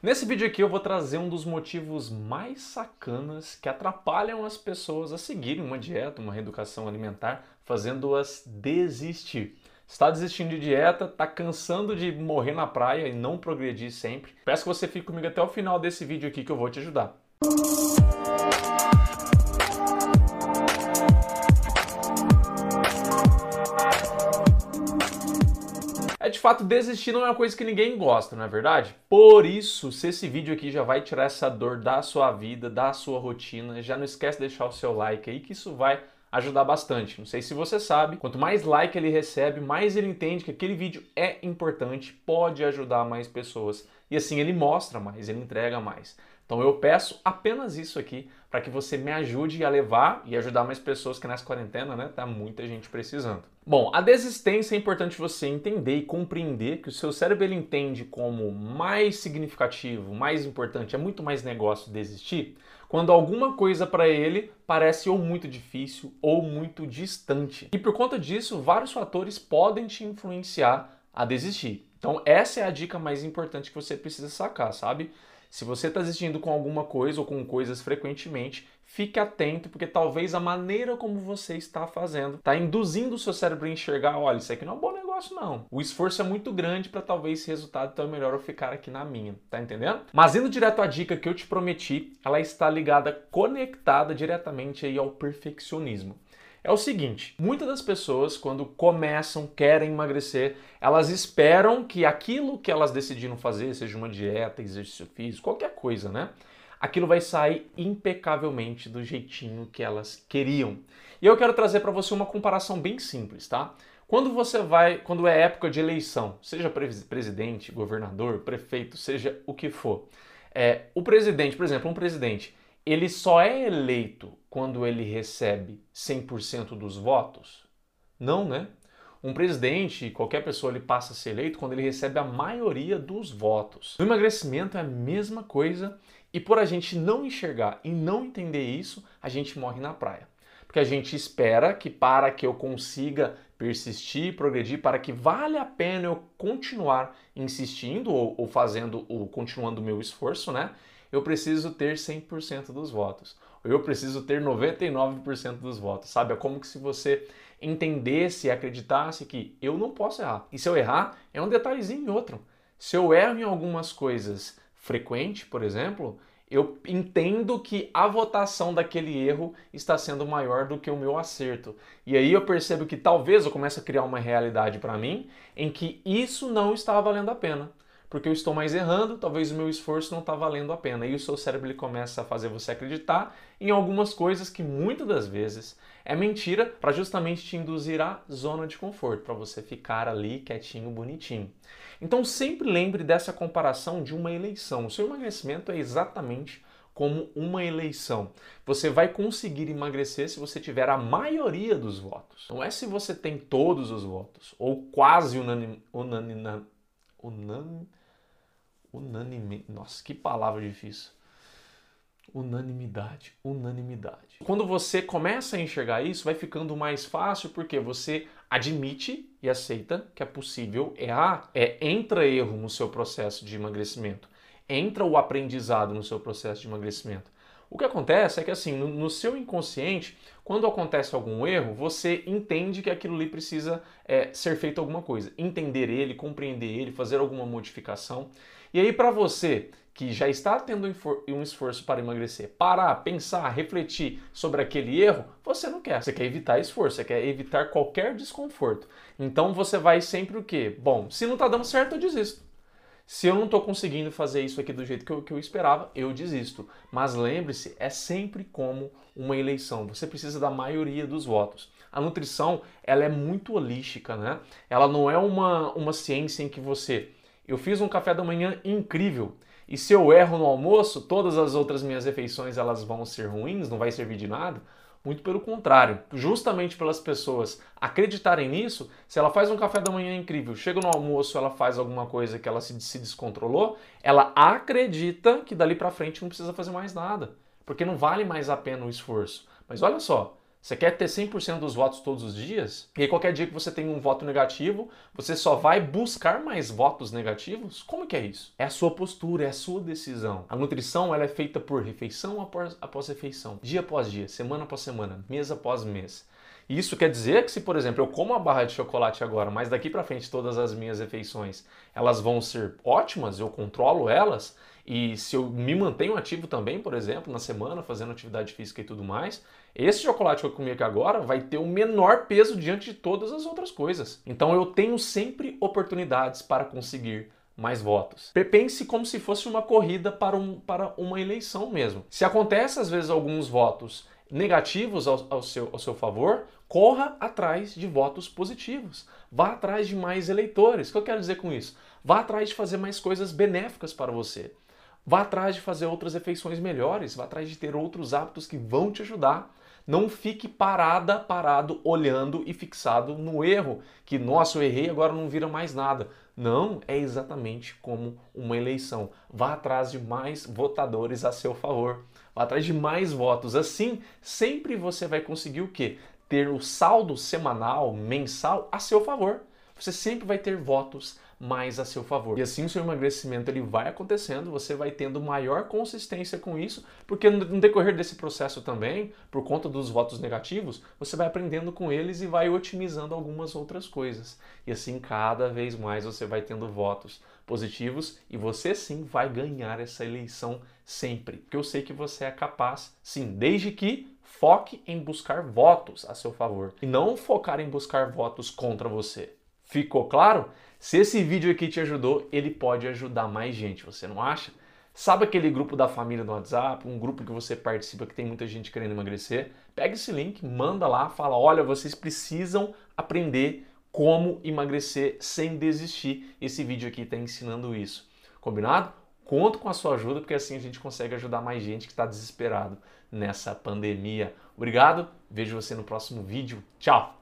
Nesse vídeo aqui eu vou trazer um dos motivos mais sacanas que atrapalham as pessoas a seguirem uma dieta, uma reeducação alimentar, fazendo-as desistir. Está desistindo de dieta, está cansando de morrer na praia e não progredir sempre? Peço que você fique comigo até o final desse vídeo aqui que eu vou te ajudar. É de fato, desistir não é uma coisa que ninguém gosta, não é verdade? Por isso, se esse vídeo aqui já vai tirar essa dor da sua vida, da sua rotina, já não esquece de deixar o seu like aí, que isso vai ajudar bastante. Não sei se você sabe, quanto mais like ele recebe, mais ele entende que aquele vídeo é importante, pode ajudar mais pessoas. E assim ele mostra mais, ele entrega mais. Então eu peço apenas isso aqui para que você me ajude a levar e ajudar mais pessoas que nessa quarentena, né, tá muita gente precisando. Bom, a desistência é importante você entender e compreender que o seu cérebro ele entende como mais significativo, mais importante, é muito mais negócio desistir, quando alguma coisa para ele parece ou muito difícil ou muito distante. E por conta disso, vários fatores podem te influenciar a desistir. Então, essa é a dica mais importante que você precisa sacar, sabe? Se você está assistindo com alguma coisa ou com coisas frequentemente, fique atento, porque talvez a maneira como você está fazendo está induzindo o seu cérebro a enxergar: olha, isso aqui não é um bom negócio, não. O esforço é muito grande para talvez esse resultado, então é melhor eu ficar aqui na minha. Tá entendendo? Mas indo direto à dica que eu te prometi, ela está ligada, conectada diretamente aí ao perfeccionismo é o seguinte: muitas das pessoas, quando começam, querem emagrecer, elas esperam que aquilo que elas decidiram fazer, seja uma dieta, exercício físico, qualquer coisa, né? Aquilo vai sair impecavelmente do jeitinho que elas queriam. E eu quero trazer para você uma comparação bem simples, tá? Quando você vai, quando é época de eleição, seja presidente, governador, prefeito, seja o que for, é, o presidente, por exemplo, um presidente, ele só é eleito quando ele recebe 100% dos votos? Não, né? Um presidente, qualquer pessoa, ele passa a ser eleito quando ele recebe a maioria dos votos. No emagrecimento é a mesma coisa e por a gente não enxergar e não entender isso, a gente morre na praia. Porque a gente espera que para que eu consiga persistir, progredir, para que valha a pena eu continuar insistindo ou, ou fazendo, ou continuando o meu esforço, né? Eu preciso ter 100% dos votos eu preciso ter 99% dos votos, sabe? É como que se você entendesse e acreditasse que eu não posso errar. E se eu errar, é um detalhezinho e outro. Se eu erro em algumas coisas frequente, por exemplo, eu entendo que a votação daquele erro está sendo maior do que o meu acerto. E aí eu percebo que talvez eu comece a criar uma realidade para mim em que isso não está valendo a pena porque eu estou mais errando, talvez o meu esforço não está valendo a pena. E o seu cérebro ele começa a fazer você acreditar em algumas coisas que muitas das vezes é mentira para justamente te induzir à zona de conforto, para você ficar ali quietinho, bonitinho. Então sempre lembre dessa comparação de uma eleição. O seu emagrecimento é exatamente como uma eleição. Você vai conseguir emagrecer se você tiver a maioria dos votos. Não é se você tem todos os votos ou quase unanim, unanim, unanim, Unanime. Nossa, que palavra difícil. Unanimidade, unanimidade. Quando você começa a enxergar isso, vai ficando mais fácil porque você admite e aceita que é possível errar. É entra erro no seu processo de emagrecimento, entra o aprendizado no seu processo de emagrecimento. O que acontece é que assim, no, no seu inconsciente, quando acontece algum erro, você entende que aquilo ali precisa é, ser feito alguma coisa, entender ele, compreender ele, fazer alguma modificação. E aí, para você que já está tendo um esforço para emagrecer, parar, pensar, refletir sobre aquele erro, você não quer. Você quer evitar esforço, você quer evitar qualquer desconforto. Então você vai sempre o quê? Bom, se não está dando certo, eu desisto. Se eu não estou conseguindo fazer isso aqui do jeito que eu, que eu esperava, eu desisto. Mas lembre-se, é sempre como uma eleição. Você precisa da maioria dos votos. A nutrição, ela é muito holística, né? Ela não é uma, uma ciência em que você eu fiz um café da manhã incrível. E se eu erro no almoço, todas as outras minhas refeições elas vão ser ruins, não vai servir de nada? Muito pelo contrário, justamente pelas pessoas acreditarem nisso, se ela faz um café da manhã incrível, chega no almoço, ela faz alguma coisa que ela se, se descontrolou, ela acredita que dali para frente não precisa fazer mais nada, porque não vale mais a pena o esforço. Mas olha só, Você quer ter 100% dos votos todos os dias? E aí, qualquer dia que você tem um voto negativo, você só vai buscar mais votos negativos? Como que é isso? É a sua postura, é a sua decisão. A nutrição ela é feita por refeição após, após refeição, dia após dia, semana após semana, mês após mês. Isso quer dizer que se, por exemplo, eu como uma barra de chocolate agora, mas daqui para frente todas as minhas refeições, elas vão ser ótimas, eu controlo elas, e se eu me mantenho ativo também, por exemplo, na semana, fazendo atividade física e tudo mais, esse chocolate que eu comi aqui agora vai ter o menor peso diante de todas as outras coisas. Então eu tenho sempre oportunidades para conseguir mais votos. Pense como se fosse uma corrida para, um, para uma eleição mesmo. Se acontece às vezes alguns votos negativos ao, ao, seu, ao seu favor, corra atrás de votos positivos. Vá atrás de mais eleitores. O que eu quero dizer com isso? Vá atrás de fazer mais coisas benéficas para você. Vá atrás de fazer outras refeições melhores. Vá atrás de ter outros hábitos que vão te ajudar. Não fique parada, parado, olhando e fixado no erro, que nossa, eu errei, agora não vira mais nada. Não é exatamente como uma eleição. Vá atrás de mais votadores a seu favor. Vá atrás de mais votos. Assim, sempre você vai conseguir o quê? Ter o saldo semanal, mensal a seu favor. Você sempre vai ter votos mais a seu favor. E assim o seu emagrecimento ele vai acontecendo, você vai tendo maior consistência com isso, porque no decorrer desse processo também, por conta dos votos negativos, você vai aprendendo com eles e vai otimizando algumas outras coisas. E assim cada vez mais você vai tendo votos positivos e você sim vai ganhar essa eleição sempre. Porque eu sei que você é capaz, sim, desde que foque em buscar votos a seu favor e não focar em buscar votos contra você. Ficou claro? Se esse vídeo aqui te ajudou, ele pode ajudar mais gente, você não acha? Sabe aquele grupo da família no WhatsApp, um grupo que você participa que tem muita gente querendo emagrecer? Pega esse link, manda lá, fala: olha, vocês precisam aprender como emagrecer sem desistir. Esse vídeo aqui está ensinando isso. Combinado? Conto com a sua ajuda, porque assim a gente consegue ajudar mais gente que está desesperado nessa pandemia. Obrigado, vejo você no próximo vídeo. Tchau!